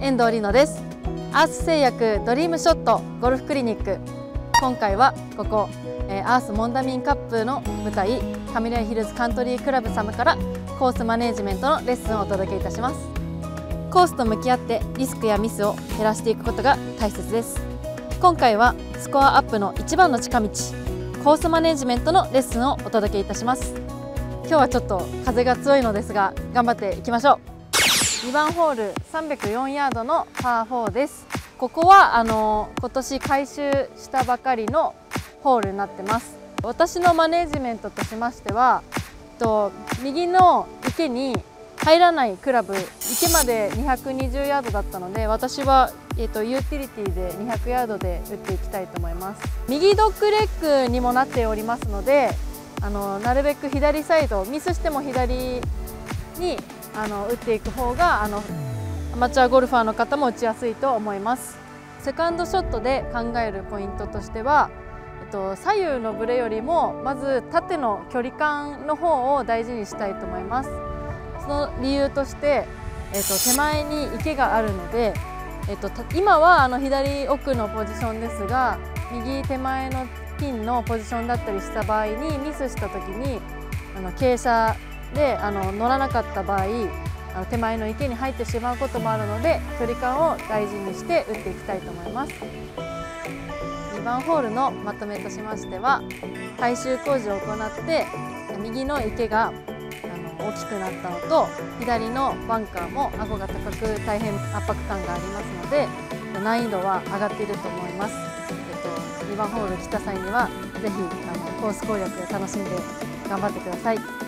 遠藤里乃です。アース製薬ドリームショットゴルフクリニック。今回はここ、えー、アースモンダミンカップの舞台カミラヒルズカントリークラブ様からコースマネジメントのレッスンをお届けいたします。コースと向き合ってリスクやミスを減らしていくことが大切です。今回はスコアアップの一番の近道コースマネジメントのレッスンをお届けいたします。今日はちょっと風が強いのですが頑張っていきましょう。2番ホール304ヤードのパー4です。ここはあの今年改修したばかりのホールになってます。私のマネジメントとしましてはと右の池に入らないクラブ池まで220ヤードだったので私は、えーと、ユーティリティで200ヤードで打っていきたいと思います。右ドッグレッグにもなっておりますのであのなるべく左サイドミスしても左にあの打っていく方があのアマチュアゴルファーの方も打ちやすいと思います。セカンドショットで考えるポイントとしては、えっと、左右のブレよりもまず縦の距離感の方を大事にしたいと思います。その理由として、えっと、手前に池があるので、えっと、今はあの左奥のポジションですが右手前のピンのポジションだったりした場合にミスした時にあの傾斜であの乗らなかった場合あの手前の池に入ってしまうこともあるので距離感を大事にして打っていきたいと思います2番ホールのまとめとしましては改修工事を行って右の池があの大きくなったのと左のバンカーも顎が高く大変圧迫感がありますので難易度は上がっていると思います、えっと、2番ホール来た際には是非あのコース攻略楽しんで頑張ってください。